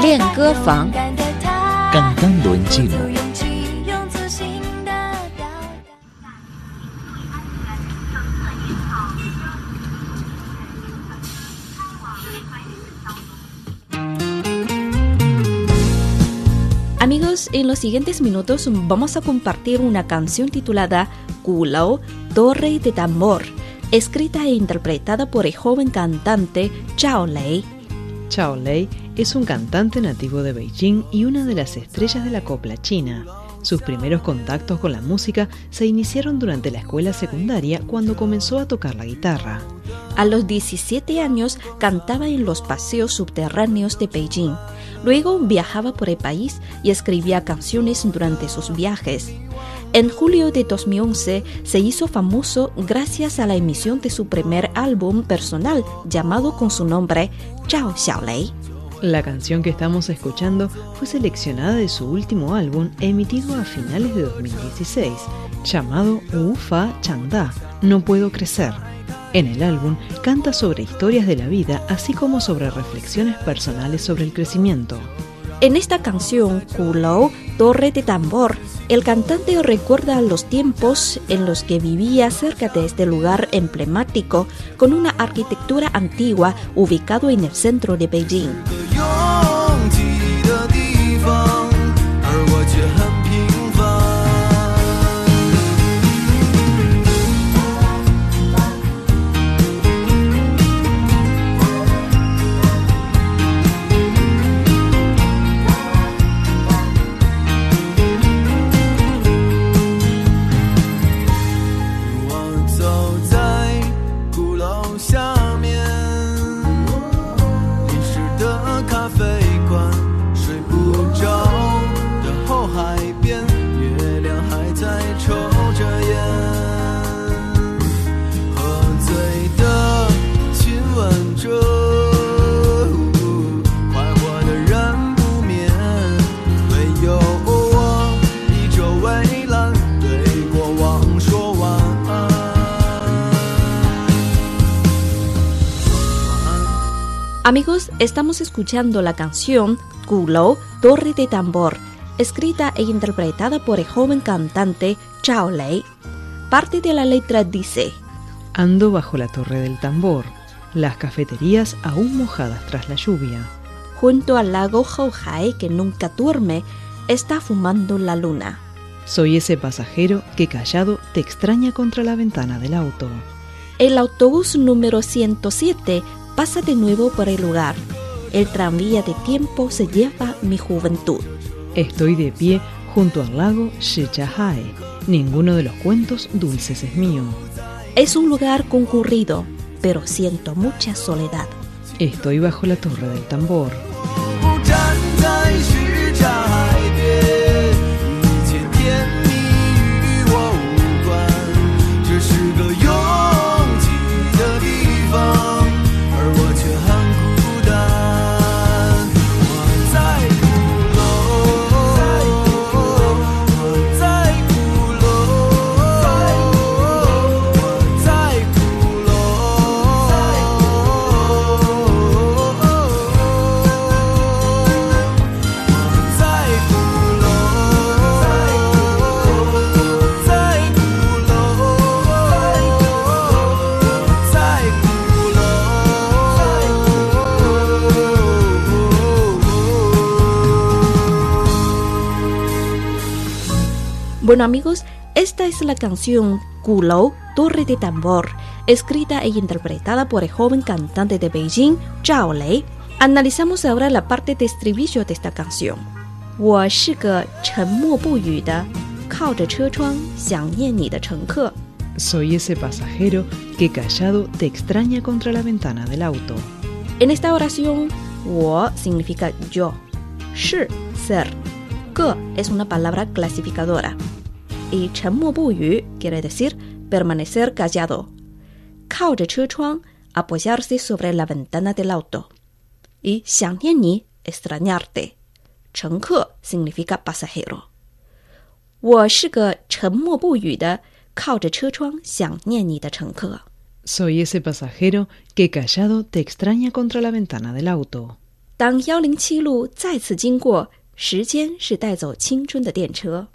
练歌房，cantando en chino。 Amigos, en los siguientes minutos vamos a compartir una canción titulada Kulao, Torre de Tambor, escrita e interpretada por el joven cantante Zhao Lei. Chao Lei es un cantante nativo de Beijing y una de las estrellas de la copla china. Sus primeros contactos con la música se iniciaron durante la escuela secundaria cuando comenzó a tocar la guitarra. A los 17 años cantaba en los paseos subterráneos de Beijing. Luego viajaba por el país y escribía canciones durante sus viajes. En julio de 2011 se hizo famoso gracias a la emisión de su primer álbum personal llamado con su nombre Zhao Xiaolei. La canción que estamos escuchando fue seleccionada de su último álbum emitido a finales de 2016, llamado Wu Fa Changda, No Puedo Crecer. En el álbum canta sobre historias de la vida, así como sobre reflexiones personales sobre el crecimiento. En esta canción, Kulou, Torre de Tambor, el cantante recuerda los tiempos en los que vivía cerca de este lugar emblemático con una arquitectura antigua ubicado en el centro de Beijing. Amigos, estamos escuchando la canción Kulou, Torre de Tambor, escrita e interpretada por el joven cantante Zhao Lei. Parte de la letra dice, Ando bajo la torre del tambor, las cafeterías aún mojadas tras la lluvia. junto al lago Houhai que nunca duerme, está fumando la luna. Soy ese pasajero que callado te extraña contra la ventana del auto. El autobús número 107 pasa de nuevo por el lugar. El tranvía de tiempo se lleva mi juventud. Estoy de pie junto al lago Shichahai. Ninguno de los cuentos dulces es mío. Es un lugar concurrido, pero siento mucha soledad. Estoy bajo la torre del tambor. Bueno amigos, esta es la canción Kulou, Torre de Tambor, escrita e interpretada por el joven cantante de Beijing, Zhao Lei. Analizamos ahora la parte de estribillo de esta canción. 我是个沉默不语的，靠着车窗想念你的乘客。 Soy ese pasajero que callado te extraña contra la ventana del auto. En esta oración, 我 significa yo, 是 ser, 个 es una palabra clasificadora y 沉默不语 quiere decir permanecer callado. 靠着车窗 apoyarse sobre la ventana del auto y 想念你 extrañarte. 乘客 significa pasajero. 我是个沉默不语的靠着车窗想念你的乘客。 Soy ese pasajero que callado te extraña contra la ventana del auto. 当幺零七路再次经过，时间是带走青春的电车。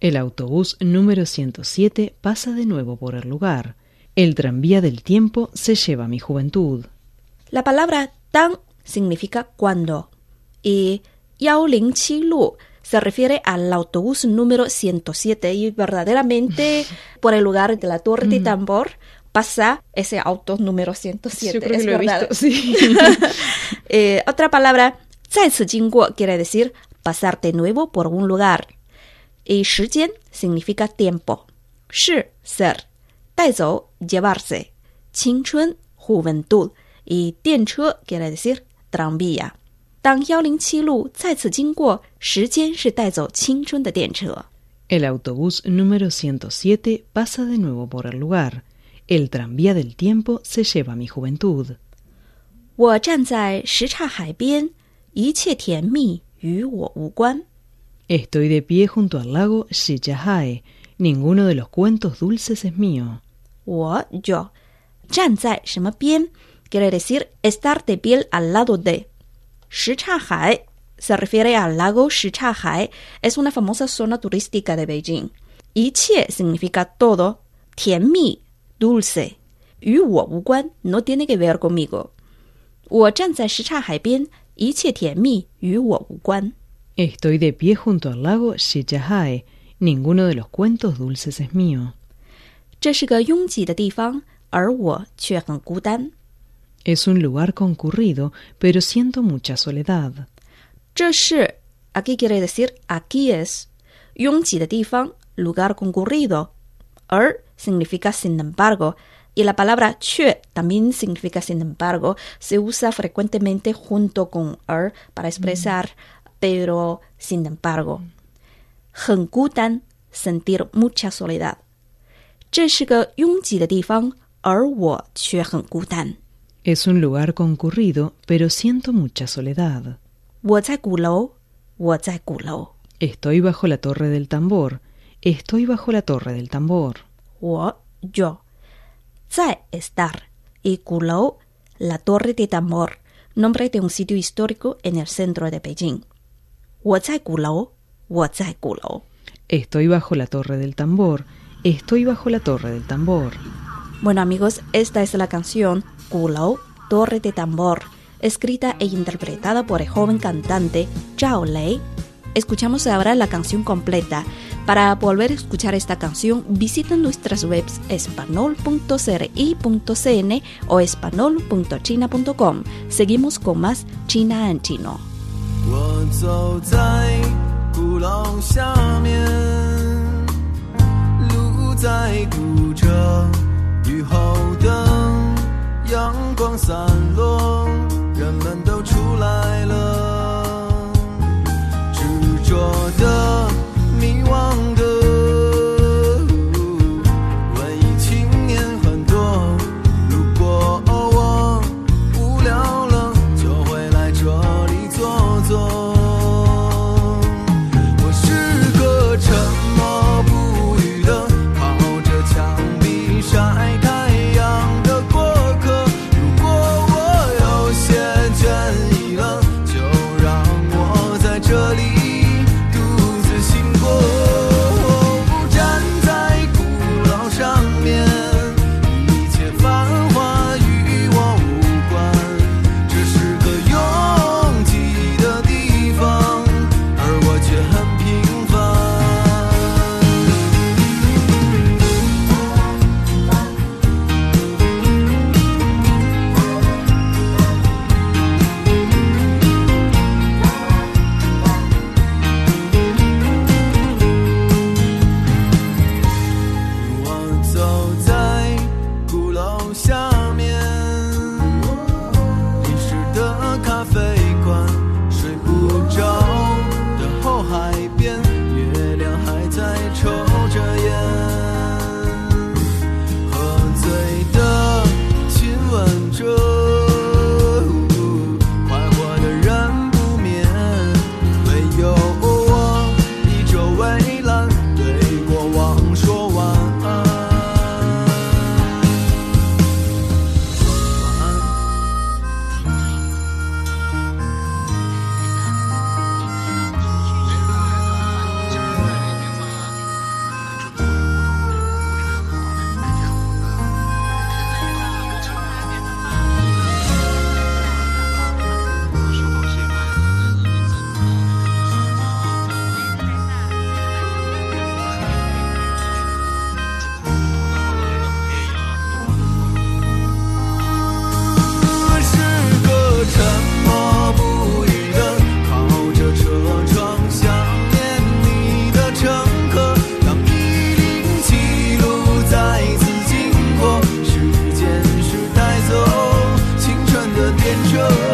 El autobús número 107 pasa de nuevo por el lugar. El tranvía del tiempo se lleva mi juventud. La palabra tan significa cuando y 幺零七路 se refiere al autobús número 107 y verdaderamente por el lugar de la torre de tambor pasa ese auto número 107. Yo creo que es lo he verdad. visto, sí. Eh, otra palabra, 再次经过 quiere decir pasar de nuevo por un lugar. Y 时间 significa tiempo. 是 ser. 带走 llevarse. 青春 juventud. Y 电车 quiere decir tranvía. 当幺零七路再次经过，时间是带走青春的电车。 El autobús número 107 pasa de nuevo por el lugar. El tranvía del tiempo se lleva mi juventud. 我站在什刹海边，一切甜蜜与我无关。 Estoy de pie junto al lago Shijahae. Ninguno de los cuentos dulces es mío. 我 yo 站在什么边 quiere decir estar de pie al lado de 什刹海 se refiere al lago Shichahai, es una famosa zona turística de Beijing. 一切 significa todo, 甜蜜 dulce, 与我无关 no tiene que ver conmigo. 我站在什刹海边，一切甜蜜与我无关。 Estoy de pie junto al lago Shijahae. Ninguno de los cuentos dulces es mío. 这是个拥挤的地方，而我却很孤单。 Es un lugar concurrido, pero siento mucha soledad. 这是 aquí quiere decir aquí es 拥挤的地方 lugar concurrido，而 significa sin embargo y la palabra 却 también significa sin embargo se usa frecuentemente junto con 而 para expresar pero sin embargo 很孤单 sentir mucha soledad 这是个拥挤的地方，而我却很孤单。 Es un lugar concurrido, pero siento mucha soledad. 我在鼓楼，我在鼓楼。 Estoy bajo la torre del tambor. Estoy bajo la torre del tambor. 我 yo 在 estar y Kulou, la torre de tambor, nombre de un sitio histórico en el centro de Beijing. Estoy bajo la torre del tambor. Estoy bajo la torre del tambor. Bueno amigos, esta es la canción Kulao, Torre de Tambor, escrita e interpretada por el joven cantante Zhao Lei. Escuchamos ahora la canción completa. Para volver a escuchar esta canción, visiten nuestras webs espanol.cri.cn o espanol.china.com. Seguimos con más China en chino. 我走在鼓楼下面，路在堵着，雨后的，阳光散落，control